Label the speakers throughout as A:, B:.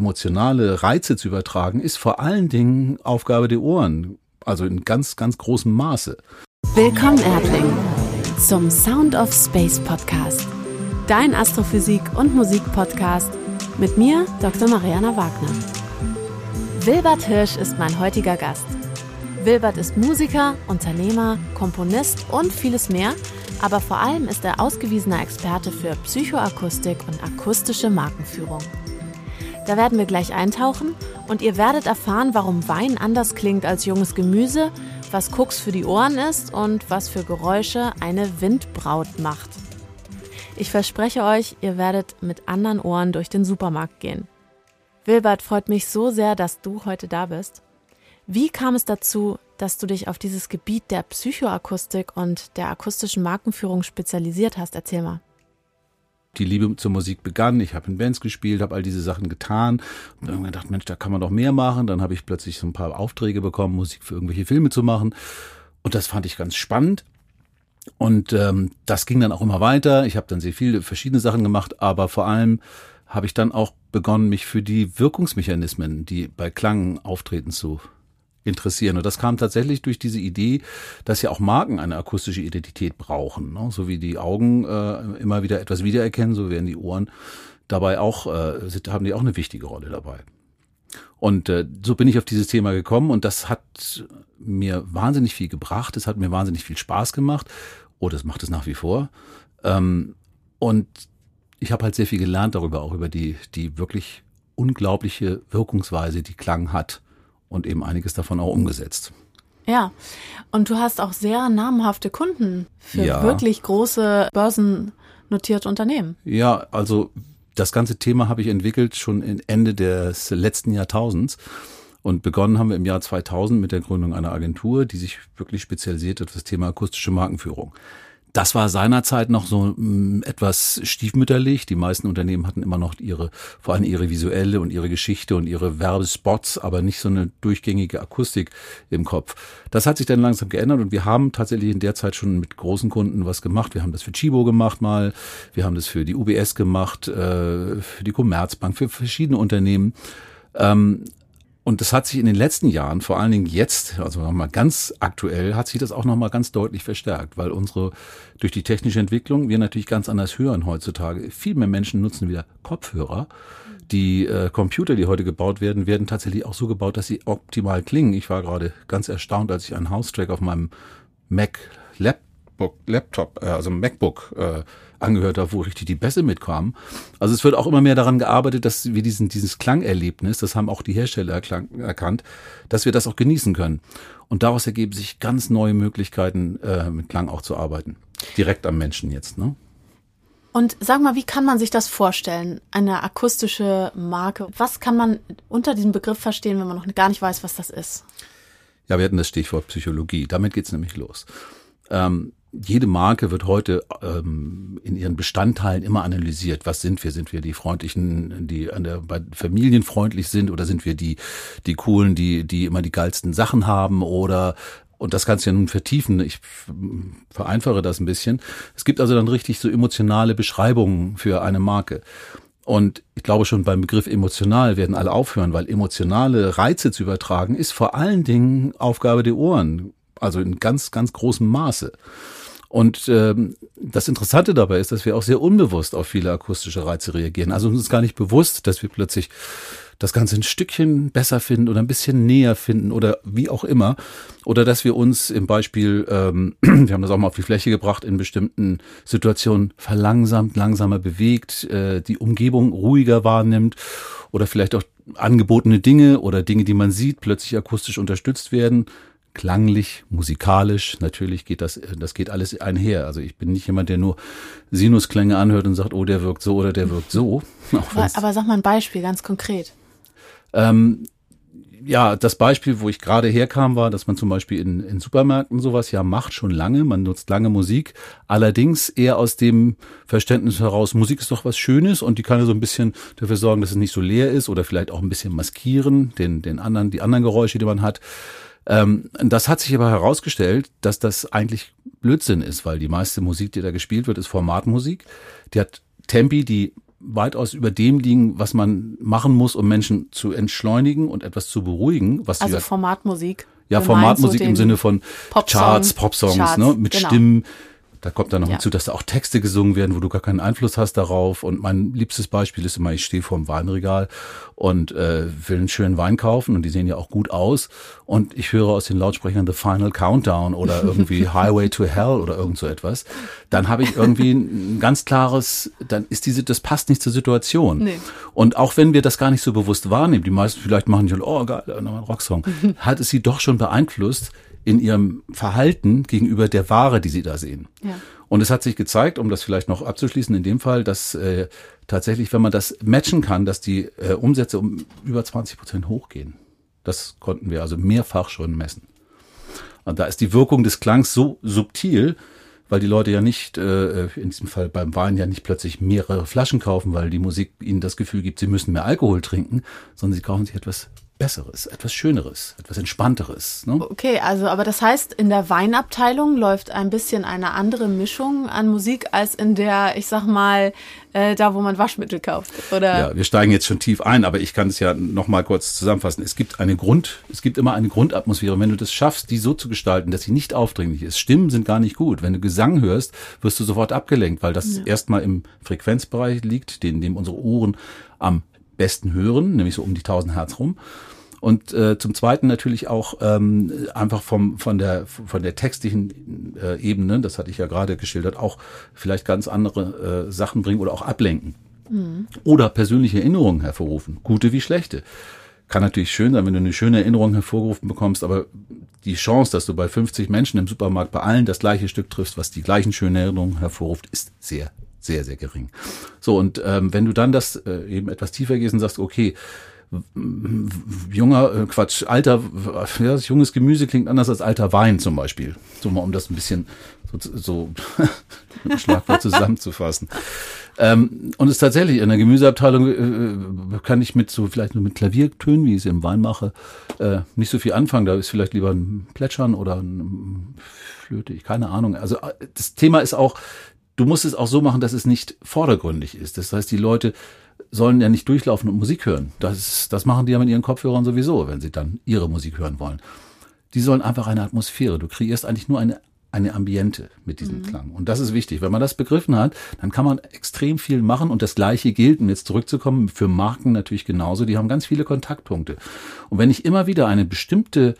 A: emotionale Reize zu übertragen, ist vor allen Dingen Aufgabe der Ohren. Also in ganz, ganz großem Maße.
B: Willkommen, Erdling, zum Sound of Space Podcast. Dein Astrophysik- und Musik-Podcast mit mir, Dr. Mariana Wagner. Wilbert Hirsch ist mein heutiger Gast. Wilbert ist Musiker, Unternehmer, Komponist und vieles mehr, aber vor allem ist er ausgewiesener Experte für Psychoakustik und akustische Markenführung. Da werden wir gleich eintauchen und ihr werdet erfahren, warum Wein anders klingt als junges Gemüse, was Koks für die Ohren ist und was für Geräusche eine Windbraut macht. Ich verspreche euch, ihr werdet mit anderen Ohren durch den Supermarkt gehen. Wilbert, freut mich so sehr, dass du heute da bist. Wie kam es dazu, dass du dich auf dieses Gebiet der Psychoakustik und der akustischen Markenführung spezialisiert hast? Erzähl mal
A: die Liebe zur Musik begann. Ich habe in Bands gespielt, habe all diese Sachen getan und dann gedacht, Mensch, da kann man doch mehr machen. Dann habe ich plötzlich so ein paar Aufträge bekommen, Musik für irgendwelche Filme zu machen. Und das fand ich ganz spannend. Und ähm, das ging dann auch immer weiter. Ich habe dann sehr viele verschiedene Sachen gemacht, aber vor allem habe ich dann auch begonnen, mich für die Wirkungsmechanismen, die bei Klang auftreten, zu interessieren. Und das kam tatsächlich durch diese Idee, dass ja auch Marken eine akustische Identität brauchen. Ne? So wie die Augen äh, immer wieder etwas wiedererkennen, so werden die Ohren dabei auch, äh, haben die auch eine wichtige Rolle dabei. Und äh, so bin ich auf dieses Thema gekommen und das hat mir wahnsinnig viel gebracht. Es hat mir wahnsinnig viel Spaß gemacht. Oh, das macht es nach wie vor. Ähm, und ich habe halt sehr viel gelernt darüber, auch über die, die wirklich unglaubliche Wirkungsweise, die Klang hat und eben einiges davon auch umgesetzt.
B: Ja, und du hast auch sehr namhafte Kunden für ja. wirklich große börsennotierte Unternehmen.
A: Ja, also das ganze Thema habe ich entwickelt schon Ende des letzten Jahrtausends. Und begonnen haben wir im Jahr 2000 mit der Gründung einer Agentur, die sich wirklich spezialisiert hat auf das Thema akustische Markenführung. Das war seinerzeit noch so mm, etwas stiefmütterlich. Die meisten Unternehmen hatten immer noch ihre, vor allem ihre visuelle und ihre Geschichte und ihre Werbespots, aber nicht so eine durchgängige Akustik im Kopf. Das hat sich dann langsam geändert und wir haben tatsächlich in der Zeit schon mit großen Kunden was gemacht. Wir haben das für Chibo gemacht mal, wir haben das für die UBS gemacht, äh, für die Commerzbank, für verschiedene Unternehmen. Ähm, und das hat sich in den letzten Jahren, vor allen Dingen jetzt, also nochmal ganz aktuell, hat sich das auch nochmal ganz deutlich verstärkt, weil unsere, durch die technische Entwicklung, wir natürlich ganz anders hören heutzutage. Viel mehr Menschen nutzen wieder Kopfhörer. Die äh, Computer, die heute gebaut werden, werden tatsächlich auch so gebaut, dass sie optimal klingen. Ich war gerade ganz erstaunt, als ich einen House-Track auf meinem Mac Laptop, Laptop äh, also MacBook äh, angehört habe, wo richtig die Bässe mitkamen. Also es wird auch immer mehr daran gearbeitet, dass wir diesen, dieses Klangerlebnis, das haben auch die Hersteller erkannt, dass wir das auch genießen können. Und daraus ergeben sich ganz neue Möglichkeiten, äh, mit Klang auch zu arbeiten. Direkt am Menschen jetzt, ne?
B: Und sag mal, wie kann man sich das vorstellen? Eine akustische Marke. Was kann man unter diesem Begriff verstehen, wenn man noch gar nicht weiß, was das ist?
A: Ja, wir hatten das Stichwort Psychologie. Damit geht's nämlich los. Ähm, jede Marke wird heute ähm, in ihren Bestandteilen immer analysiert. Was sind wir? Sind wir die freundlichen, die an der bei Familien freundlich sind, oder sind wir die die coolen, die die immer die geilsten Sachen haben, oder und das kannst du ja nun vertiefen. Ich vereinfache das ein bisschen. Es gibt also dann richtig so emotionale Beschreibungen für eine Marke. Und ich glaube schon beim Begriff emotional werden alle aufhören, weil emotionale Reize zu übertragen ist vor allen Dingen Aufgabe der Ohren. Also in ganz, ganz großem Maße. Und ähm, das Interessante dabei ist, dass wir auch sehr unbewusst auf viele akustische Reize reagieren. Also uns ist gar nicht bewusst, dass wir plötzlich das Ganze ein Stückchen besser finden oder ein bisschen näher finden oder wie auch immer. Oder dass wir uns im Beispiel, ähm, wir haben das auch mal auf die Fläche gebracht, in bestimmten Situationen verlangsamt, langsamer bewegt, äh, die Umgebung ruhiger wahrnimmt oder vielleicht auch angebotene Dinge oder Dinge, die man sieht, plötzlich akustisch unterstützt werden klanglich, musikalisch, natürlich geht das, das geht alles einher. Also ich bin nicht jemand, der nur Sinusklänge anhört und sagt, oh, der wirkt so oder der wirkt so.
B: Aber, aber sag mal ein Beispiel, ganz konkret.
A: Ähm, ja, das Beispiel, wo ich gerade herkam, war, dass man zum Beispiel in, in Supermärkten sowas ja macht, schon lange. Man nutzt lange Musik. Allerdings eher aus dem Verständnis heraus, Musik ist doch was Schönes und die kann ja so ein bisschen dafür sorgen, dass es nicht so leer ist oder vielleicht auch ein bisschen maskieren, den, den anderen, die anderen Geräusche, die man hat. Ähm, das hat sich aber herausgestellt, dass das eigentlich Blödsinn ist, weil die meiste Musik, die da gespielt wird, ist Formatmusik. Die hat Tempi, die weitaus über dem liegen, was man machen muss, um Menschen zu entschleunigen und etwas zu beruhigen. Was
C: also Formatmusik.
A: ja, Formatmusik
C: so
A: im Sinne von
C: Popsong,
A: Charts, Popsongs,
C: Charts,
A: ne, mit
C: genau.
A: Stimmen. Da kommt dann noch
C: Ja.
A: hinzu, dass da auch Texte gesungen werden, wo du gar keinen Einfluss hast darauf. Und mein liebstes Beispiel ist immer, ich stehe vor dem Weinregal und äh, will einen schönen Wein kaufen und die sehen ja auch gut aus. Und ich höre aus den Lautsprechern The Final Countdown oder irgendwie Highway to Hell oder irgend so etwas. Dann habe ich irgendwie ein ganz klares, dann ist diese, das passt nicht zur Situation.
C: Nee.
A: Und auch wenn wir das gar nicht so bewusst wahrnehmen, die meisten vielleicht machen schon, oh geil, nochmal ein Rocksong, hat es sie doch schon beeinflusst in ihrem Verhalten gegenüber der Ware, die sie da sehen.
C: Ja.
A: Und es hat sich gezeigt, um das vielleicht noch abzuschließen, in dem Fall, dass äh, tatsächlich, wenn man das matchen kann, dass die äh, Umsätze um über 20 Prozent hochgehen. Das konnten wir also mehrfach schon messen. Und da ist die Wirkung des Klangs so subtil, weil die Leute ja nicht, äh, in diesem Fall beim Wein ja nicht plötzlich mehrere Flaschen kaufen, weil die Musik ihnen das Gefühl gibt, sie müssen mehr Alkohol trinken, sondern sie kaufen sich etwas Besseres, etwas Schöneres, etwas Entspannteres. Ne?
C: Okay, also aber das heißt, in der Weinabteilung läuft ein bisschen eine andere Mischung an Musik als in der, ich sag mal, äh, da wo man Waschmittel kauft. Oder
A: Ja, wir steigen jetzt schon tief ein, aber ich kann es ja noch mal kurz zusammenfassen. Es gibt eine Grund, es gibt immer eine Grundatmosphäre. Wenn du das schaffst, die so zu gestalten, dass sie nicht aufdringlich ist. Stimmen sind gar nicht gut. Wenn du Gesang hörst, wirst du sofort abgelenkt, weil das erstmal im Frequenzbereich liegt, den dem unsere Ohren am besten hören, nämlich so um die 1000 Hertz rum. Und äh, zum Zweiten natürlich auch ähm, einfach vom von der von der textlichen äh, Ebene, das hatte ich ja gerade geschildert, auch vielleicht ganz andere äh, Sachen bringen oder auch ablenken oder persönliche Erinnerungen hervorrufen, gute wie schlechte. Kann natürlich schön sein, wenn du eine schöne Erinnerung hervorgerufen bekommst, aber die Chance, dass du bei 50 Menschen im Supermarkt bei allen das gleiche Stück triffst, was die gleichen schönen Erinnerungen hervorruft, ist sehr, sehr, sehr gering. So, und ähm, wenn du dann das äh, eben etwas tiefer gehst und sagst, okay, junger, äh, Quatsch, alter, ja, junges Gemüse klingt anders als alter Wein zum Beispiel. So mal, um das ein bisschen so, so mit Schlagwort zusammenzufassen. Ähm, und es ist tatsächlich in der Gemüseabteilung äh, kann ich mit so vielleicht nur mit Klaviertönen, wie ich es im Wein mache, äh, nicht so viel anfangen. Da ist vielleicht lieber ein Plätschern oder ein Flöte, ich keine Ahnung. Also äh, das Thema ist auch, du musst es auch so machen, dass es nicht vordergründig ist. Das heißt, die Leute sollen ja nicht durchlaufen und Musik hören. Das, das machen die ja mit ihren Kopfhörern sowieso, wenn sie dann ihre Musik hören wollen. Die sollen einfach eine Atmosphäre. Du kreierst eigentlich nur eine, eine Ambiente mit diesem Klang. Und das ist wichtig. Wenn man das begriffen hat, dann kann man extrem viel machen. Und das Gleiche gilt, um jetzt zurückzukommen, für Marken natürlich genauso. Die haben ganz viele Kontaktpunkte. Und wenn ich immer wieder eine bestimmte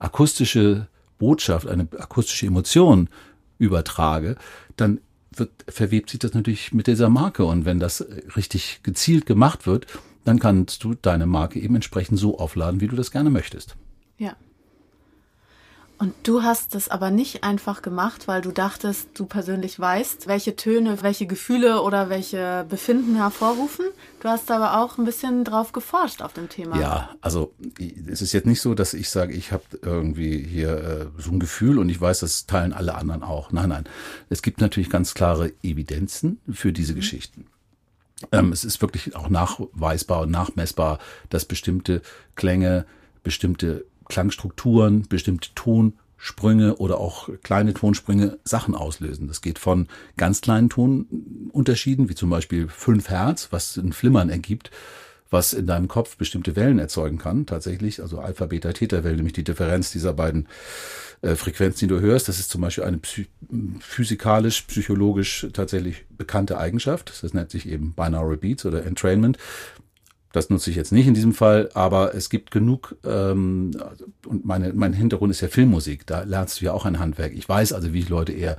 A: akustische Botschaft, eine akustische Emotion übertrage, dann wird, verwebt sich das natürlich mit dieser Marke. Und wenn das richtig gezielt gemacht wird, dann kannst du deine Marke eben entsprechend so aufladen, wie du das gerne möchtest.
C: Ja. Und du hast das aber nicht einfach gemacht, weil du dachtest, du persönlich weißt, welche Töne, welche Gefühle oder welche Befinden hervorrufen. Du hast aber auch ein bisschen drauf geforscht auf dem Thema.
A: Ja, also es ist jetzt nicht so, dass ich sage, ich habe irgendwie hier äh, so ein Gefühl und ich weiß, das teilen alle anderen auch. Nein, nein. Es gibt natürlich ganz klare Evidenzen für diese Geschichten. Ähm, es ist wirklich auch nachweisbar und nachmessbar, dass bestimmte Klänge, bestimmte Klangstrukturen, bestimmte Tonsprünge oder auch kleine Tonsprünge Sachen auslösen. Das geht von ganz kleinen Tonunterschieden, wie zum Beispiel 5 Hertz, was ein Flimmern ergibt, was in deinem Kopf bestimmte Wellen erzeugen kann, tatsächlich, also Alpha, Beta, Theta Wellen, nämlich die Differenz dieser beiden äh, Frequenzen, die du hörst. Das ist zum Beispiel eine physikalisch, psychologisch tatsächlich bekannte Eigenschaft. Das nennt sich eben Binaural Beats oder Entrainment. Das nutze ich jetzt nicht in diesem Fall, aber es gibt genug, ähm, und meine, mein Hintergrund ist ja Filmmusik, da lernst du ja auch ein Handwerk. Ich weiß also, wie ich Leute eher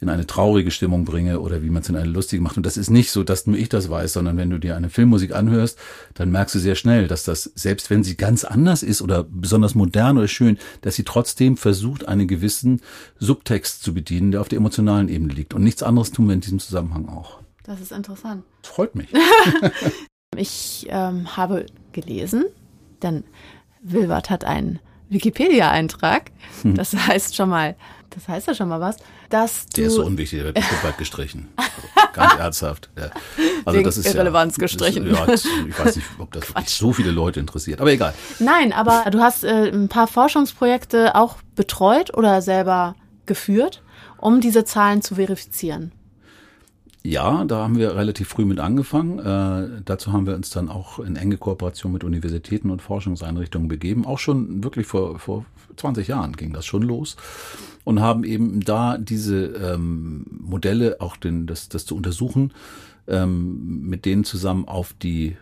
A: in eine traurige Stimmung bringe oder wie man es in eine lustige macht. Und das ist nicht so, dass nur ich das weiß, sondern wenn du dir eine Filmmusik anhörst, dann merkst du sehr schnell, dass das, selbst wenn sie ganz anders ist oder besonders modern oder schön, dass sie trotzdem versucht, einen gewissen Subtext zu bedienen, der auf der emotionalen Ebene liegt. Und nichts anderes tun wir in diesem Zusammenhang auch.
C: Das ist interessant.
A: Das freut mich.
C: Ich ähm, habe gelesen, denn Wilbert hat einen Wikipedia-Eintrag.
A: Hm.
C: Das heißt schon mal, das heißt ja schon mal was, dass du
A: Der ist so unwichtig, der wird bestimmt gestrichen. Also, ganz ernsthaft. Ja. Also
C: Wegen
A: das ist
C: Irrelevanz
A: ja,
C: gestrichen.
A: Ja, ich weiß nicht, ob das wirklich so viele Leute interessiert, aber egal.
C: Nein, aber du hast äh, ein paar Forschungsprojekte auch betreut oder selber geführt, um diese Zahlen zu verifizieren.
A: Ja, da haben wir relativ früh mit angefangen. Äh, dazu haben wir uns dann auch in enge Kooperation mit Universitäten und Forschungseinrichtungen begeben. Auch schon wirklich vor, vor 20 Jahren ging das schon los und haben eben da diese ähm, Modelle, auch den, das, das zu untersuchen, ähm, mit denen zusammen auf die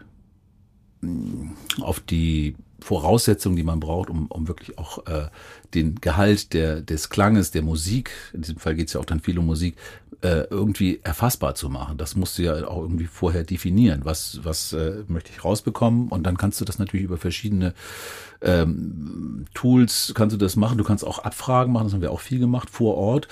A: auf die Voraussetzungen, die man braucht, um, um wirklich auch äh, den Gehalt der, des Klanges, der Musik, in diesem Fall geht es ja auch dann viel um Musik, äh, irgendwie erfassbar zu machen. Das musst du ja auch irgendwie vorher definieren. Was, was äh, möchte ich rausbekommen? Und dann kannst du das natürlich über verschiedene ähm, Tools kannst du das machen. Du kannst auch Abfragen machen, das haben wir auch viel gemacht vor Ort.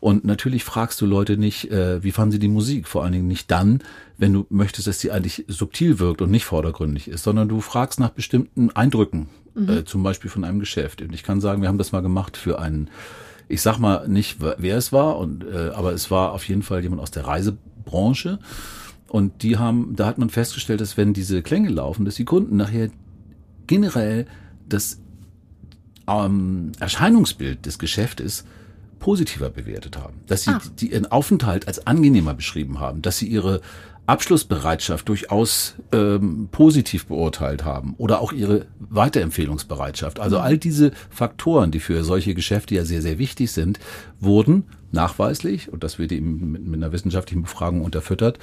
A: Und natürlich fragst du Leute nicht, äh, wie fanden sie die Musik? Vor allen Dingen nicht dann, wenn du möchtest, dass sie eigentlich subtil wirkt und nicht vordergründig ist, sondern du fragst nach bestimmten Eindrücken, mhm. äh, zum Beispiel von einem Geschäft. Und ich kann sagen, wir haben das mal gemacht für einen, ich sag mal nicht, wer es war, und, äh, aber es war auf jeden Fall jemand aus der Reisebranche. Und die haben, da hat man festgestellt, dass wenn diese Klänge laufen, dass die Kunden nachher generell das ähm, Erscheinungsbild des Geschäftes positiver bewertet haben, dass sie ah. die, ihren Aufenthalt als angenehmer beschrieben haben, dass sie ihre Abschlussbereitschaft durchaus ähm, positiv beurteilt haben oder auch ihre Weiterempfehlungsbereitschaft. Also mhm. all diese Faktoren, die für solche Geschäfte ja sehr, sehr wichtig sind, wurden nachweislich, und das wird eben mit, mit einer wissenschaftlichen Befragung unterfüttert,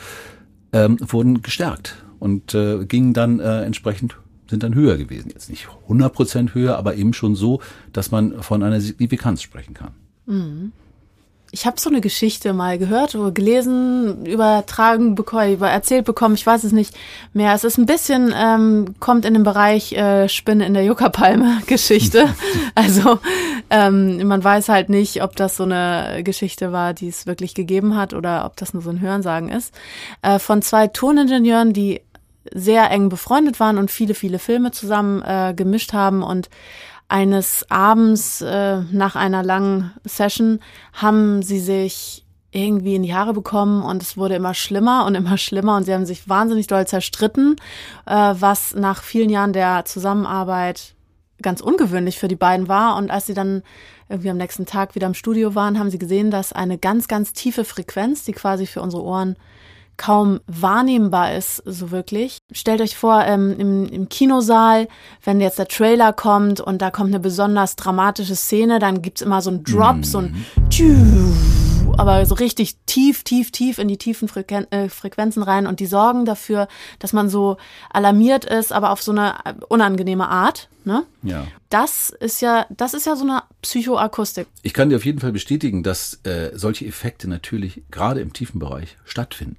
A: ähm, wurden gestärkt und äh, gingen dann äh, entsprechend sind dann höher gewesen. Jetzt nicht 100 Prozent höher, aber eben schon so, dass man von einer Signifikanz sprechen kann.
B: Mhm. Ich habe so eine Geschichte mal gehört oder gelesen, übertragen bekommen, über erzählt bekommen, ich weiß es nicht mehr. Es ist ein bisschen, ähm, kommt in den Bereich äh, Spinne in der Juckerpalme-Geschichte. also ähm, man weiß halt nicht, ob das so eine Geschichte war, die es wirklich gegeben hat oder ob das nur so ein Hörensagen ist. Äh, von zwei Toningenieuren, die sehr eng befreundet waren und viele, viele Filme zusammen äh, gemischt haben und eines Abends äh, nach einer langen Session haben sie sich irgendwie in die Haare bekommen und es wurde immer schlimmer und immer schlimmer und sie haben sich wahnsinnig doll zerstritten, äh, was nach vielen Jahren der Zusammenarbeit ganz ungewöhnlich für die beiden war. Und als sie dann irgendwie am nächsten Tag wieder im Studio waren, haben sie gesehen, dass eine ganz, ganz tiefe Frequenz, die quasi für unsere Ohren kaum wahrnehmbar ist, so wirklich. Stellt euch vor, ähm, im, im Kinosaal, wenn jetzt der Trailer kommt und da kommt eine besonders dramatische Szene, dann gibt's immer so ein Drop, mm. so ein aber so richtig tief, tief, tief in die tiefen Frequen äh, Frequenzen rein und die sorgen dafür, dass man so alarmiert ist, aber auf so eine unangenehme Art. Ne?
A: Ja.
B: Das ist ja, das ist ja so eine Psychoakustik.
A: Ich kann dir auf jeden Fall bestätigen, dass äh, solche Effekte natürlich gerade im tiefen Bereich stattfinden.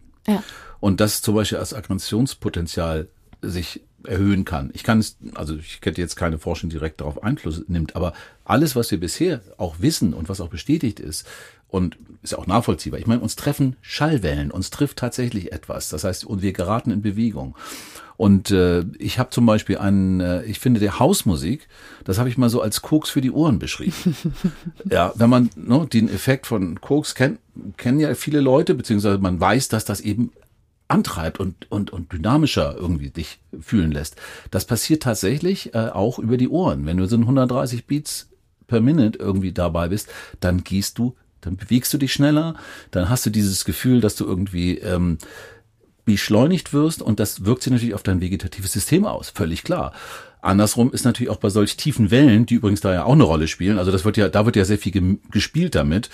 A: Und das zum Beispiel als Aggressionspotenzial sich erhöhen kann. Ich kann es, also ich hätte jetzt keine Forschung direkt darauf Einfluss nimmt, aber alles, was wir bisher auch wissen und was auch bestätigt ist und ist auch nachvollziehbar. Ich meine, uns treffen Schallwellen, uns trifft tatsächlich etwas. Das heißt, und wir geraten in Bewegung. Und äh, ich habe zum Beispiel einen, äh, ich finde der Hausmusik, das habe ich mal so als Koks für die Ohren beschrieben. ja, wenn man ne, den Effekt von Koks kennt, kennen ja viele Leute, beziehungsweise man weiß, dass das eben antreibt und, und, und dynamischer irgendwie dich fühlen lässt. Das passiert tatsächlich äh, auch über die Ohren. Wenn du so 130 Beats per Minute irgendwie dabei bist, dann gehst du, dann bewegst du dich schneller, dann hast du dieses Gefühl, dass du irgendwie ähm, beschleunigt wirst und das wirkt sich natürlich auf dein vegetatives System aus, völlig klar. Andersrum ist natürlich auch bei solch tiefen Wellen, die übrigens da ja auch eine Rolle spielen, also das wird ja, da wird ja sehr viel gespielt damit.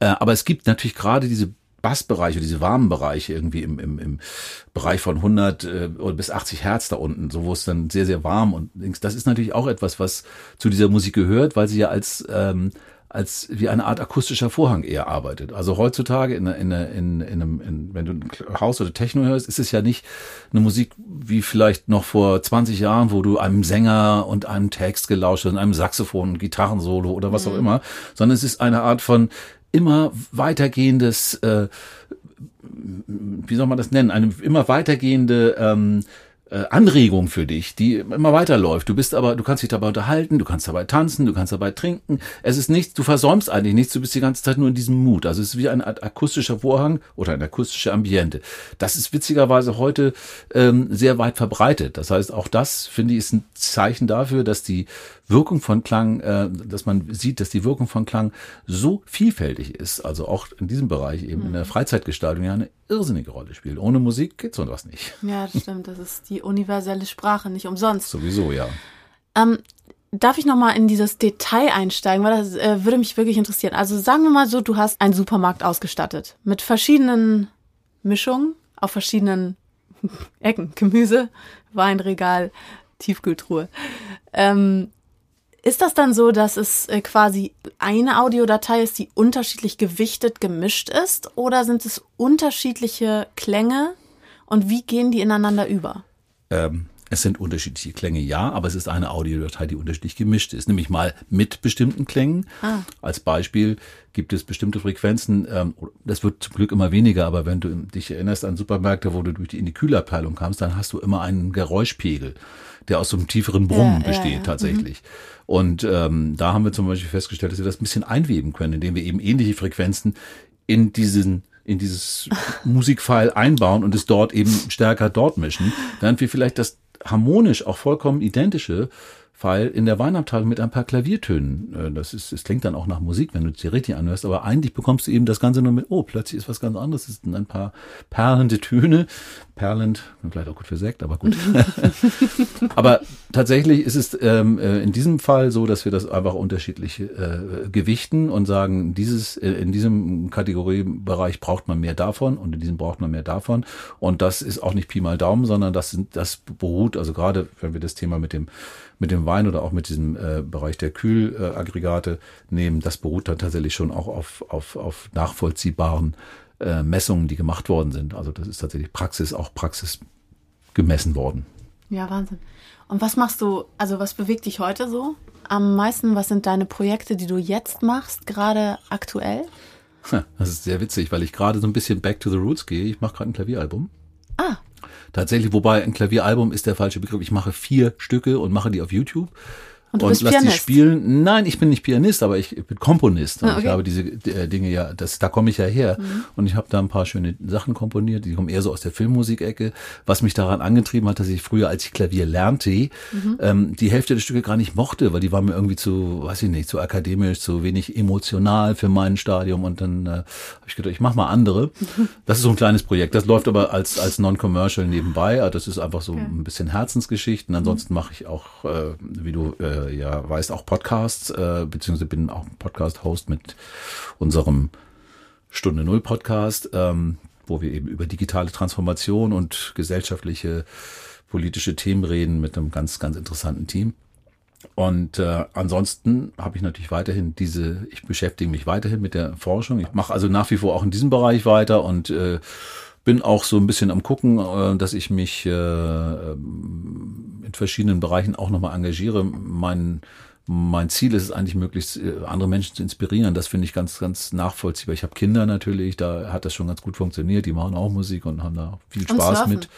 A: Ja. Äh, aber es gibt natürlich gerade diese Bassbereiche, diese warmen Bereiche irgendwie im, im, im Bereich von 100 äh, bis 80 Hertz da unten, so wo es dann sehr, sehr warm und das ist natürlich auch etwas, was zu dieser Musik gehört, weil sie ja als ähm, als wie eine Art akustischer Vorhang eher arbeitet. Also heutzutage, in, in, in, in einem, in, wenn du ein Haus oder Techno hörst, ist es ja nicht eine Musik wie vielleicht noch vor 20 Jahren, wo du einem Sänger und einem Text gelauscht hast, einem Saxophon, Gitarrensolo oder was mhm. auch immer, sondern es ist eine Art von immer weitergehendes, äh, wie soll man das nennen, eine immer weitergehende ähm, äh, Anregung für dich, die immer weiterläuft. Du bist aber, du kannst dich dabei unterhalten, du kannst dabei tanzen, du kannst dabei trinken. Es ist nichts, du versäumst eigentlich nichts, du bist die ganze Zeit nur in diesem Mut. Also es ist wie ein akustischer Vorhang oder ein akustische Ambiente. Das ist witzigerweise heute ähm, sehr weit verbreitet. Das heißt, auch das, finde ich, ist ein Zeichen dafür, dass die Wirkung von Klang, äh, dass man sieht, dass die Wirkung von Klang so vielfältig ist, also auch in diesem Bereich eben in der mhm. Freizeitgestaltung ja eine irrsinnige Rolle spielt. Ohne Musik geht sowas nicht.
B: Ja, das stimmt. Das ist die universelle Sprache, nicht umsonst.
A: Sowieso, ja.
B: Ähm, darf ich nochmal in dieses Detail einsteigen, weil das äh, würde mich wirklich interessieren. Also sagen wir mal so, du hast einen Supermarkt ausgestattet mit verschiedenen Mischungen auf verschiedenen Ecken. Gemüse, Weinregal, Tiefkühltruhe. Ähm, ist das dann so, dass es äh, quasi eine Audiodatei ist, die unterschiedlich gewichtet gemischt ist? Oder sind es unterschiedliche Klänge? Und wie gehen die ineinander über?
A: Ähm, es sind unterschiedliche Klänge, ja, aber es ist eine Audiodatei, die unterschiedlich gemischt ist. Nämlich mal mit bestimmten Klängen. Ah. Als Beispiel gibt es bestimmte Frequenzen, ähm, das wird zum Glück immer weniger, aber wenn du dich erinnerst an Supermärkte, wo du durch die, in die Kühlabteilung kamst, dann hast du immer einen Geräuschpegel, der aus so einem tieferen Brummen ja, besteht ja, ja. tatsächlich. Mhm. Und ähm, da haben wir zum Beispiel festgestellt, dass wir das ein bisschen einweben können, indem wir eben ähnliche Frequenzen in diesen in dieses Musikfile einbauen und es dort eben stärker dort mischen, während wir vielleicht das harmonisch auch vollkommen identische Fall in der Weinabteilung mit ein paar Klaviertönen. Äh, das ist, es klingt dann auch nach Musik, wenn du es dir richtig anhörst, aber eigentlich bekommst du eben das Ganze nur mit, oh, plötzlich ist was ganz anderes. Es sind ein paar perlende Töne. Perlend, vielleicht auch gut für Sekt, aber gut. aber tatsächlich ist es ähm, äh, in diesem Fall so, dass wir das einfach unterschiedlich äh, gewichten und sagen, dieses, äh, in diesem Kategoriebereich braucht man mehr davon und in diesem braucht man mehr davon. Und das ist auch nicht Pi mal Daumen, sondern das sind, das beruht, also gerade wenn wir das Thema mit dem mit dem Wein oder auch mit diesem äh, Bereich der Kühlaggregate nehmen, das beruht dann tatsächlich schon auch auf, auf, auf nachvollziehbaren äh, Messungen, die gemacht worden sind. Also das ist tatsächlich Praxis, auch Praxis gemessen worden.
B: Ja, Wahnsinn. Und was machst du, also was bewegt dich heute so am meisten? Was sind deine Projekte, die du jetzt machst, gerade aktuell?
A: Das ist sehr witzig, weil ich gerade so ein bisschen back to the roots gehe. Ich mache gerade ein Klavieralbum.
B: Ah.
A: Tatsächlich, wobei ein Klavieralbum ist der falsche Begriff. Ich mache vier Stücke und mache die auf YouTube.
B: Und, und lass
A: Pianist. die spielen. Nein, ich bin nicht Pianist, aber ich bin Komponist. Und ah, okay. ich habe diese äh, Dinge ja, das, da komme ich ja her. Mhm. Und ich habe da ein paar schöne Sachen komponiert, die kommen eher so aus der Filmmusikecke. Was mich daran angetrieben hat, dass ich früher, als ich Klavier lernte, mhm. ähm, die Hälfte der Stücke gar nicht mochte, weil die waren mir irgendwie zu, weiß ich nicht, zu akademisch, zu wenig emotional für mein Stadium. Und dann äh, habe ich gedacht, ich mache mal andere. Mhm. Das ist so ein kleines Projekt. Das läuft aber als, als Non-Commercial nebenbei. Also das ist einfach so okay. ein bisschen Herzensgeschichten. Ansonsten mache ich auch, äh, wie du äh, äh, ja weißt, auch Podcasts, äh, beziehungsweise bin auch Podcast-Host mit unserem Stunde Null Podcast, ähm, wo wir eben über digitale Transformation und gesellschaftliche, politische Themen reden mit einem ganz, ganz interessanten Team. Und äh, ansonsten habe ich natürlich weiterhin diese, ich beschäftige mich weiterhin mit der Forschung. Ich mache also nach wie vor auch in diesem Bereich weiter und äh, bin auch so ein bisschen am gucken, äh, dass ich mich äh, ähm, in verschiedenen Bereichen auch nochmal engagiere. Mein mein Ziel ist es eigentlich, möglichst äh, andere Menschen zu inspirieren. Das finde ich ganz, ganz nachvollziehbar. Ich habe Kinder natürlich, da hat das schon ganz gut funktioniert. Die machen auch Musik und haben da viel Spaß mit.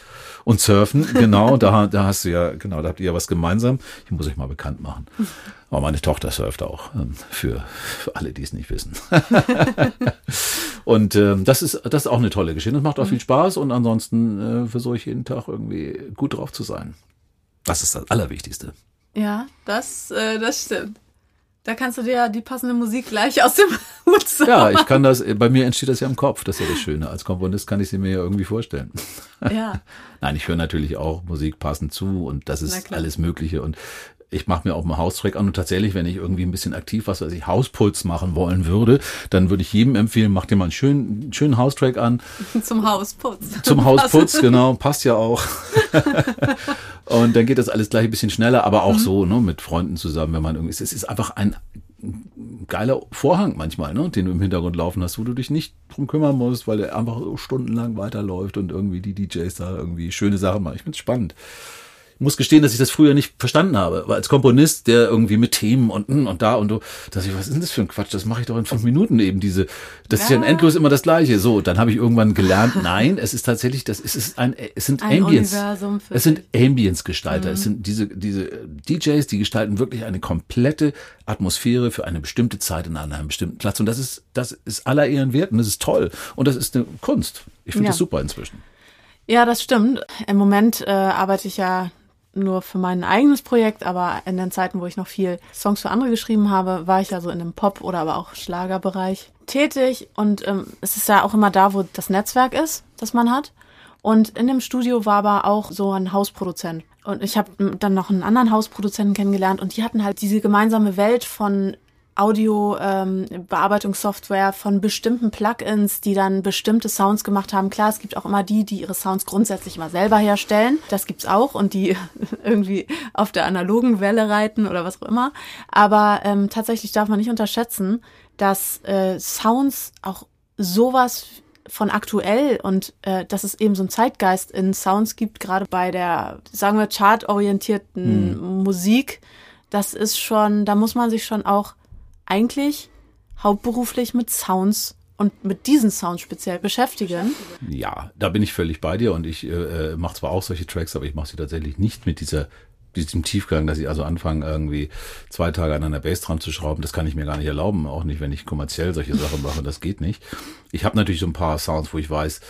A: Und surfen, genau. da, da hast du ja, genau, da habt ihr ja was gemeinsam. Ich muss euch mal bekannt machen. Aber meine Tochter surft auch, ähm, für, für alle, die es nicht wissen. und ähm, das ist das ist auch eine tolle Geschichte. Das macht auch viel Spaß und ansonsten äh, versuche ich jeden Tag irgendwie gut drauf zu sein. Das ist das Allerwichtigste.
B: Ja, das, äh, das stimmt. Da kannst du dir ja die passende Musik gleich aus dem Hut
A: sagen. Ja, ich kann das, bei mir entsteht das ja im Kopf, das ist ja das Schöne. Als Komponist kann ich sie mir ja irgendwie vorstellen.
B: Ja.
A: Nein, ich höre natürlich auch Musik passend zu und das ist alles Mögliche. Und ich mache mir auch mal Haustrack an und tatsächlich, wenn ich irgendwie ein bisschen aktiv was weiß ich, Hausputz machen wollen würde, dann würde ich jedem empfehlen, mach dir mal einen schönen, schönen Haustrack an.
B: Zum Hausputz.
A: Zum Hausputz, genau, passt ja auch. und dann geht das alles gleich ein bisschen schneller, aber auch mhm. so, ne, mit Freunden zusammen, wenn man irgendwie, es ist einfach ein geiler Vorhang manchmal, ne, den du im Hintergrund laufen hast, wo du dich nicht drum kümmern musst, weil der einfach so stundenlang weiterläuft und irgendwie die DJs da irgendwie schöne Sachen machen. Ich find's spannend muss gestehen, dass ich das früher nicht verstanden habe. Weil als Komponist, der irgendwie mit Themen und hm, und da und so, dass ich, was ist denn das für ein Quatsch? Das mache ich doch in fünf Minuten eben diese. Das ja. ist ja endlos immer das Gleiche. So, dann habe ich irgendwann gelernt, nein, es ist tatsächlich, das es ist ein, es sind ein Ambience. Es sind Ambience-Gestalter. Mhm. Es sind diese, diese DJs, die gestalten wirklich eine komplette Atmosphäre für eine bestimmte Zeit in einem bestimmten Platz. Und das ist, das ist aller Ehren wert und das ist toll. Und das ist eine Kunst. Ich finde ja. das super inzwischen.
B: Ja, das stimmt. Im Moment äh, arbeite ich ja nur für mein eigenes Projekt, aber in den Zeiten, wo ich noch viel Songs für andere geschrieben habe, war ich ja so in dem Pop- oder aber auch Schlagerbereich tätig und ähm, es ist ja auch immer da, wo das Netzwerk ist das man hat. Und in dem Studio war aber auch so ein Hausproduzent. Und ich habe dann noch einen anderen Hausproduzenten kennengelernt und die hatten halt diese gemeinsame Welt von Audio-Bearbeitungssoftware ähm, von bestimmten Plugins, die dann bestimmte Sounds gemacht haben. Klar, es gibt auch immer die, die ihre Sounds grundsätzlich mal selber herstellen. Das gibt's auch und die irgendwie auf der analogen Welle reiten oder was auch immer. Aber ähm, tatsächlich darf man nicht unterschätzen, dass äh, Sounds auch sowas von aktuell und äh, dass es eben so einen Zeitgeist in Sounds gibt, gerade bei der, sagen wir, chartorientierten hm. Musik. Das ist schon, da muss man sich schon auch eigentlich hauptberuflich mit Sounds und mit diesen Sounds speziell beschäftigen.
A: Ja, da bin ich völlig bei dir und ich äh, mache zwar auch solche Tracks, aber ich mache sie tatsächlich nicht mit dieser diesem Tiefgang, dass ich also anfange, irgendwie zwei Tage an einer Bass dran zu schrauben, das kann ich mir gar nicht erlauben, auch nicht, wenn ich kommerziell solche Sachen mache, das geht nicht. Ich habe natürlich so ein paar Sounds, wo ich weiß,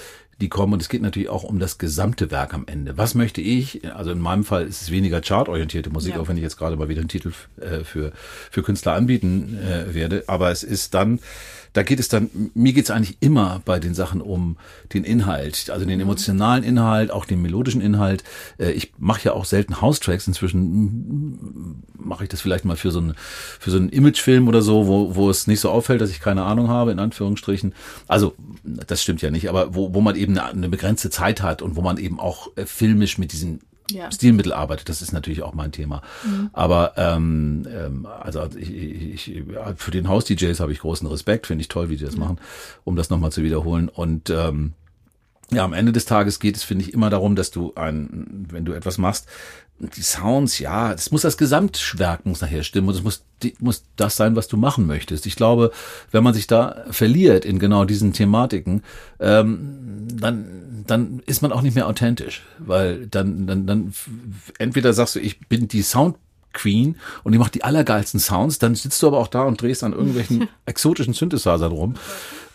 A: die kommen. Und es geht natürlich auch um das gesamte Werk am Ende. Was möchte ich? Also in meinem Fall ist es weniger chartorientierte Musik, ja. auch wenn ich jetzt gerade mal wieder einen Titel äh, für, für Künstler anbieten äh, werde. Aber es ist dann da geht es dann, mir geht es eigentlich immer bei den Sachen um den Inhalt, also den mhm. emotionalen Inhalt, auch den melodischen Inhalt. Äh, ich mache ja auch selten House-Tracks. Inzwischen mache ich das vielleicht mal für so, einen für so einen Imagefilm oder so, wo, wo es nicht so auffällt, dass ich keine Ahnung habe, in Anführungsstrichen. Also, das stimmt ja nicht, aber wo, wo man eben eine, eine begrenzte Zeit hat und wo man eben auch äh, filmisch mit diesen ja. Stilmittel arbeitet. Das ist natürlich auch mein Thema. Mhm. Aber ähm, ähm, also ich, ich, für den Haus-DJs habe ich großen Respekt, finde ich toll, wie die das mhm. machen, um das nochmal zu wiederholen. Und ähm, ja, am Ende des Tages geht es, finde ich, immer darum, dass du ein, wenn du etwas machst, die Sounds, ja, es muss das Gesamtwerk muss nachher stimmen und es muss, die, muss das sein, was du machen möchtest. Ich glaube, wenn man sich da verliert in genau diesen Thematiken, ähm, dann, dann ist man auch nicht mehr authentisch, weil dann, dann, dann entweder sagst du, ich bin die Sound Queen und die macht die allergeilsten Sounds, dann sitzt du aber auch da und drehst an irgendwelchen exotischen Synthesizern rum.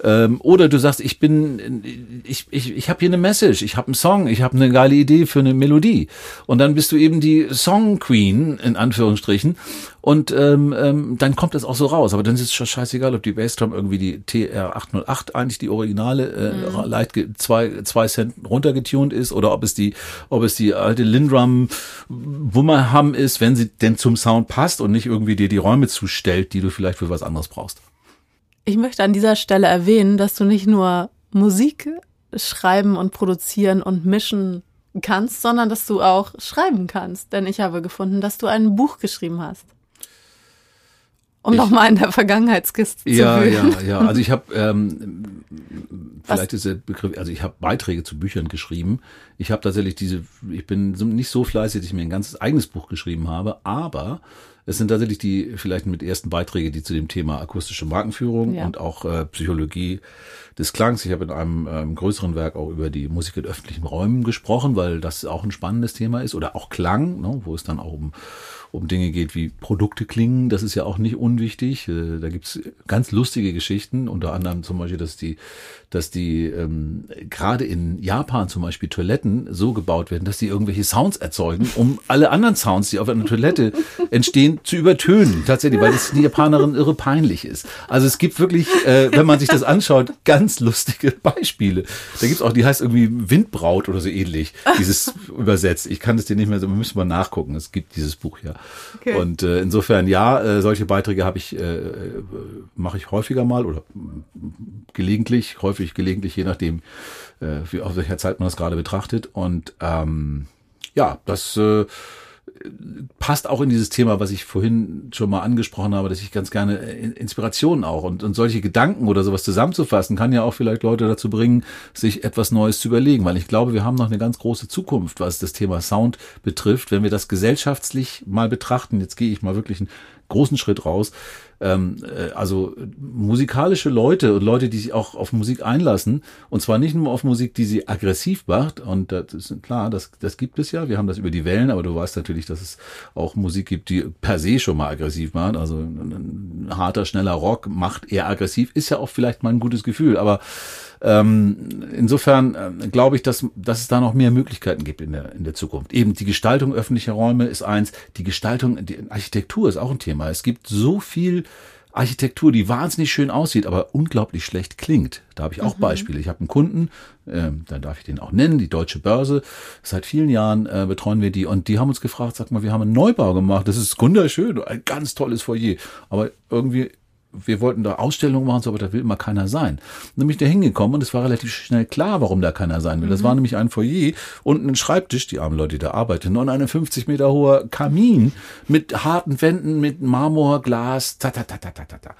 A: Ähm, oder du sagst, ich bin, ich, ich, ich habe hier eine Message, ich habe einen Song, ich habe eine geile Idee für eine Melodie. Und dann bist du eben die Song Queen, in Anführungsstrichen. Und ähm, ähm, dann kommt das auch so raus. Aber dann ist es schon scheißegal, ob die Bassdrum irgendwie die TR-808 eigentlich die originale äh, mhm. Light zwei, zwei Cent runtergetunt ist oder ob es die, ob es die alte Lindrum Wummerham ist, wenn sie denn zum Sound passt und nicht irgendwie dir die Räume zustellt, die du vielleicht für was anderes brauchst.
B: Ich möchte an dieser Stelle erwähnen, dass du nicht nur Musik schreiben und produzieren und mischen kannst, sondern dass du auch schreiben kannst. Denn ich habe gefunden, dass du ein Buch geschrieben hast. Um nochmal in der Vergangenheitskiste
A: ja, zu wühlen. Ja, ja, Also ich habe ähm, vielleicht ist der Begriff, also ich habe Beiträge zu Büchern geschrieben. Ich habe tatsächlich diese, ich bin nicht so fleißig, dass ich mir ein ganzes eigenes Buch geschrieben habe, aber es sind tatsächlich die vielleicht mit ersten Beiträge, die zu dem Thema akustische Markenführung ja. und auch äh, Psychologie des Klangs. Ich habe in einem ähm, größeren Werk auch über die Musik in öffentlichen Räumen gesprochen, weil das auch ein spannendes Thema ist. Oder auch Klang, ne, wo es dann auch um um Dinge geht wie Produkte klingen, das ist ja auch nicht unwichtig. Äh, da gibt's ganz lustige Geschichten, unter anderem zum Beispiel, dass die, dass die ähm, gerade in Japan zum Beispiel Toiletten so gebaut werden, dass die irgendwelche Sounds erzeugen, um alle anderen Sounds, die auf einer Toilette entstehen, zu übertönen. Tatsächlich, weil das den Japanerinnen irre peinlich ist. Also es gibt wirklich, äh, wenn man sich das anschaut, ganz lustige Beispiele. Da gibt's auch, die heißt irgendwie Windbraut oder so ähnlich, dieses übersetzt. Ich kann es dir nicht mehr so, wir müssen mal nachgucken. Es gibt dieses Buch ja. Okay. Und äh, insofern ja, äh, solche Beiträge habe ich, äh, mache ich häufiger mal oder gelegentlich, häufig, gelegentlich, je nachdem, äh, wie auf welcher Zeit man das gerade betrachtet. Und ähm, ja, das äh, passt auch in dieses Thema, was ich vorhin schon mal angesprochen habe, dass ich ganz gerne Inspirationen auch und, und solche Gedanken oder sowas zusammenzufassen, kann ja auch vielleicht Leute dazu bringen, sich etwas Neues zu überlegen, weil ich glaube, wir haben noch eine ganz große Zukunft, was das Thema Sound betrifft, wenn wir das gesellschaftlich mal betrachten. Jetzt gehe ich mal wirklich einen großen Schritt raus ähm, äh, also musikalische Leute und Leute, die sich auch auf Musik einlassen, und zwar nicht nur auf Musik, die sie aggressiv macht, und das ist klar, das, das gibt es ja, wir haben das über die Wellen, aber du weißt natürlich, dass es auch Musik gibt, die per se schon mal aggressiv macht, also ein, harter, schneller Rock macht eher aggressiv, ist ja auch vielleicht mal ein gutes Gefühl, aber ähm, insofern äh, glaube ich, dass, dass es da noch mehr Möglichkeiten gibt in der, in der Zukunft. Eben die Gestaltung öffentlicher Räume ist eins, die Gestaltung, die Architektur ist auch ein Thema. Es gibt so viel Architektur, die wahnsinnig schön aussieht, aber unglaublich schlecht klingt. Da habe ich auch mhm. Beispiele. Ich habe einen Kunden, äh, dann darf ich den auch nennen, die Deutsche Börse. Seit vielen Jahren äh, betreuen wir die und die haben uns gefragt, sag mal, wir haben einen Neubau gemacht. Das ist wunderschön, ein ganz tolles Foyer. Aber irgendwie wir wollten da Ausstellungen machen, so, aber da will immer keiner sein. Nämlich da hingekommen und es war relativ schnell klar, warum da keiner sein will. Das mhm. war nämlich ein Foyer und ein Schreibtisch, die armen Leute, die da arbeiten, und ein 50 Meter hoher Kamin mit harten Wänden, mit Marmor, Glas, ta, ta, ta, ta, ta, ta.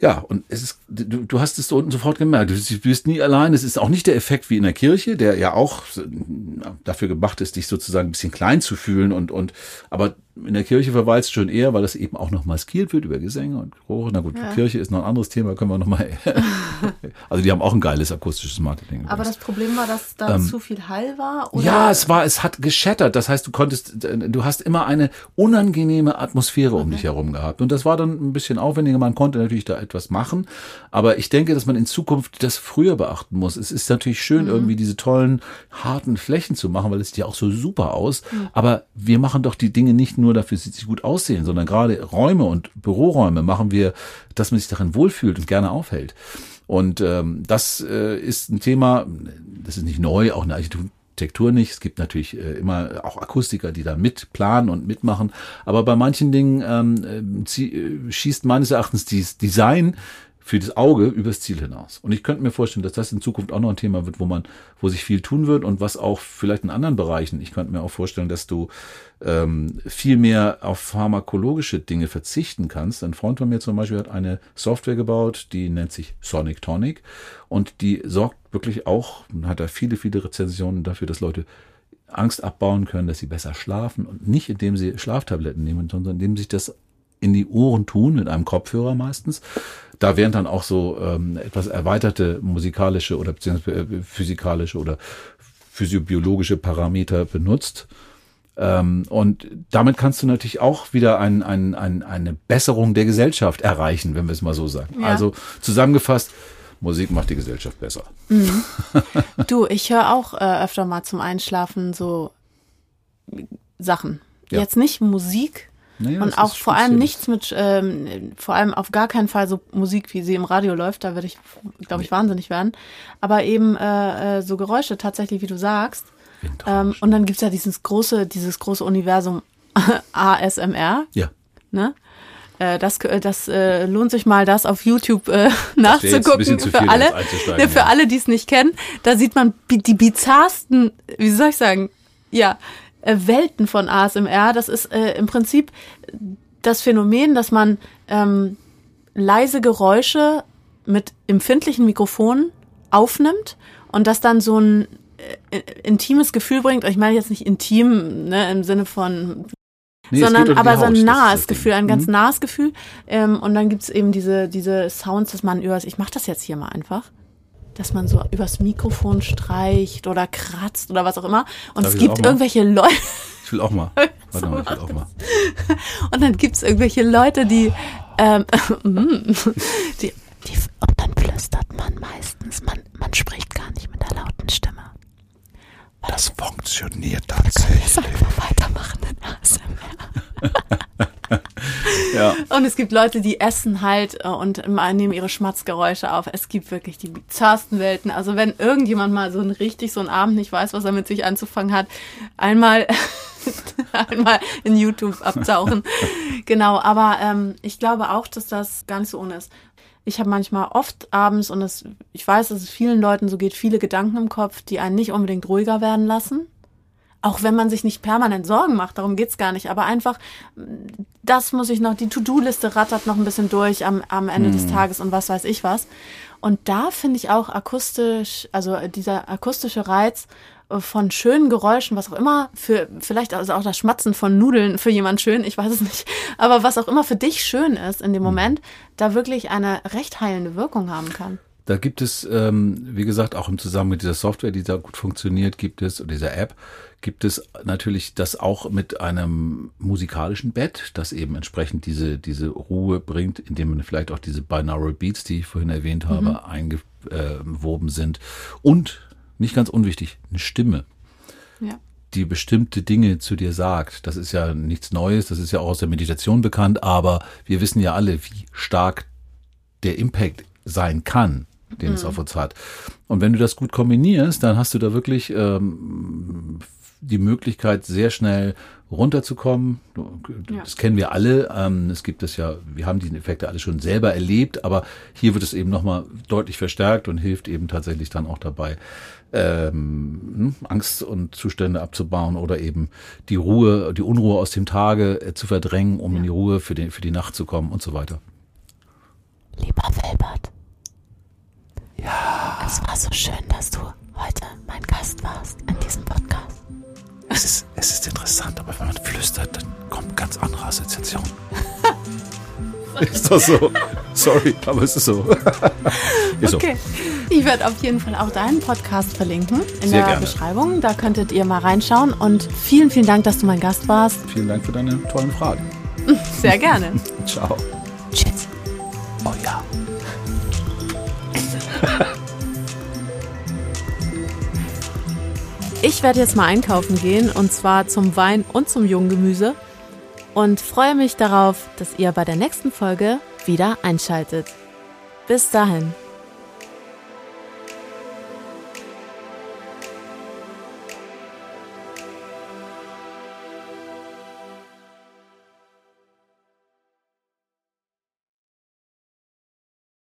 A: Ja, und es ist, du, du hast es da unten sofort gemerkt. Du bist nie allein. Es ist auch nicht der Effekt wie in der Kirche, der ja auch dafür gemacht ist, dich sozusagen ein bisschen klein zu fühlen und, und, aber in der Kirche verweist schon eher, weil das eben auch noch maskiert wird über Gesänge und Chore. Na gut, ja. Kirche ist noch ein anderes Thema, können wir noch mal. also die haben auch ein geiles akustisches Marketing.
B: Aber das Problem war, dass da ähm, zu viel Hall war?
A: Oder? Ja, es war, es hat geschettert. Das heißt, du konntest, du hast immer eine unangenehme Atmosphäre um dich herum gehabt. Und das war dann ein bisschen aufwendiger. Man konnte natürlich da etwas machen. Aber ich denke, dass man in Zukunft das früher beachten muss. Es ist natürlich schön, mhm. irgendwie diese tollen, harten Flächen zu machen, weil es sieht ja auch so super aus. Mhm. Aber wir machen doch die Dinge nicht nur dafür, dass sie gut aussehen, sondern gerade Räume und Büroräume machen wir, dass man sich darin wohlfühlt und gerne aufhält. Und ähm, das äh, ist ein Thema, das ist nicht neu, auch eine Architektur nicht. Es gibt natürlich äh, immer auch Akustiker, die da mitplanen und mitmachen. Aber bei manchen Dingen ähm, äh, äh schießt meines Erachtens dieses Design für das Auge übers Ziel hinaus. Und ich könnte mir vorstellen, dass das in Zukunft auch noch ein Thema wird, wo man, wo sich viel tun wird und was auch vielleicht in anderen Bereichen. Ich könnte mir auch vorstellen, dass du ähm, viel mehr auf pharmakologische Dinge verzichten kannst. Ein Freund von mir zum Beispiel hat eine Software gebaut, die nennt sich Sonic Tonic und die sorgt wirklich auch, hat da viele, viele Rezensionen dafür, dass Leute Angst abbauen können, dass sie besser schlafen und nicht indem sie Schlaftabletten nehmen, sondern indem sie das in die Ohren tun, mit einem Kopfhörer meistens. Da werden dann auch so ähm, etwas erweiterte musikalische oder beziehungsweise äh, physikalische oder physiobiologische Parameter benutzt. Ähm, und damit kannst du natürlich auch wieder ein, ein, ein, eine Besserung der Gesellschaft erreichen, wenn wir es mal so sagen. Ja. Also zusammengefasst, Musik macht die Gesellschaft besser.
B: Mhm. Du, ich höre auch äh, öfter mal zum Einschlafen so Sachen. Ja. Jetzt nicht Musik, naja, und auch vor allem nichts mit, ähm, vor allem auf gar keinen Fall so Musik, wie sie im Radio läuft, da würde ich, glaube ich, wahnsinnig werden. Aber eben äh, äh, so Geräusche tatsächlich, wie du sagst. Ähm, und dann gibt's ja dieses große, dieses große Universum ASMR.
A: Ja.
B: Ne? Äh, das, das äh, lohnt sich mal, das auf YouTube äh, nachzugucken für alle, ja, für alle, die es nicht kennen. Da sieht man die bizarrsten, wie soll ich sagen, ja, äh, Welten von ASMR. Das ist äh, im Prinzip das Phänomen, dass man ähm, leise Geräusche mit empfindlichen Mikrofonen aufnimmt und das dann so ein äh, intimes Gefühl bringt. Ich meine jetzt nicht intim ne, im Sinne von Nee, sondern aber so ein nahes Gefühl, ein ganz mhm. nahes Gefühl. Ähm, und dann gibt's eben diese, diese Sounds, dass man übers, ich mache das jetzt hier mal einfach dass man so übers Mikrofon streicht oder kratzt oder was auch immer. Und Darf es gibt irgendwelche Leute.
A: Ich will auch mal. Warte mal, ich will auch mal.
B: Und dann gibt es irgendwelche Leute, die, ähm, die, die, und dann flüstert man meistens, man, man spricht gar nicht mit der lauten Stimme.
A: Das funktioniert tatsächlich. Wir
B: einfach weitermachen in ASMR. Ja. Und es gibt Leute, die essen halt äh, und nehmen ihre Schmatzgeräusche auf. Es gibt wirklich die bizarrsten Welten. Also wenn irgendjemand mal so ein richtig so einen Abend nicht weiß, was er mit sich anzufangen hat, einmal einmal in YouTube abtauchen. genau, aber ähm, ich glaube auch, dass das gar nicht so ohne ist. Ich habe manchmal oft abends, und das, ich weiß, dass es vielen Leuten so geht, viele Gedanken im Kopf, die einen nicht unbedingt ruhiger werden lassen. Auch wenn man sich nicht permanent Sorgen macht, darum geht's gar nicht. Aber einfach, das muss ich noch, die To-Do-Liste rattert noch ein bisschen durch am, am Ende hm. des Tages und was weiß ich was. Und da finde ich auch akustisch, also dieser akustische Reiz von schönen Geräuschen, was auch immer, für vielleicht also auch das Schmatzen von Nudeln für jemand schön, ich weiß es nicht, aber was auch immer für dich schön ist in dem hm. Moment, da wirklich eine recht heilende Wirkung haben kann.
A: Da gibt es, ähm, wie gesagt, auch im Zusammenhang mit dieser Software, die da gut funktioniert, gibt es, oder dieser App, gibt es natürlich das auch mit einem musikalischen Bett, das eben entsprechend diese, diese Ruhe bringt, indem man vielleicht auch diese Binaural Beats, die ich vorhin erwähnt habe, mhm. eingewoben sind. Und, nicht ganz unwichtig, eine Stimme. Ja. die bestimmte Dinge zu dir sagt. Das ist ja nichts Neues, das ist ja auch aus der Meditation bekannt, aber wir wissen ja alle, wie stark der Impact sein kann, den mhm. es auf uns hat. Und wenn du das gut kombinierst, dann hast du da wirklich ähm, die Möglichkeit, sehr schnell runterzukommen. Das ja. kennen wir alle. Ähm, es gibt es ja, wir haben diese Effekte alle schon selber erlebt, aber hier wird es eben nochmal deutlich verstärkt und hilft eben tatsächlich dann auch dabei, ähm, hm, Angst und Zustände abzubauen oder eben die Ruhe, die Unruhe aus dem Tage äh, zu verdrängen, um ja. in die Ruhe für, den, für die Nacht zu kommen und so weiter.
C: Lieber Wilbert. Es war so schön, dass du heute mein Gast warst in diesem Podcast.
A: Es ist, es ist interessant, aber wenn man flüstert, dann kommen ganz andere Assoziationen. ist doch so. Sorry, aber es ist so.
B: ist okay. So. Ich werde auf jeden Fall auch deinen Podcast verlinken in Sehr der gerne. Beschreibung. Da könntet ihr mal reinschauen. Und vielen, vielen Dank, dass du mein Gast warst.
A: Vielen Dank für deine tollen Fragen.
B: Sehr gerne.
A: Ciao.
B: Ich werde jetzt mal einkaufen gehen und zwar zum Wein und zum Junggemüse und freue mich darauf, dass ihr bei der nächsten Folge wieder einschaltet. Bis dahin.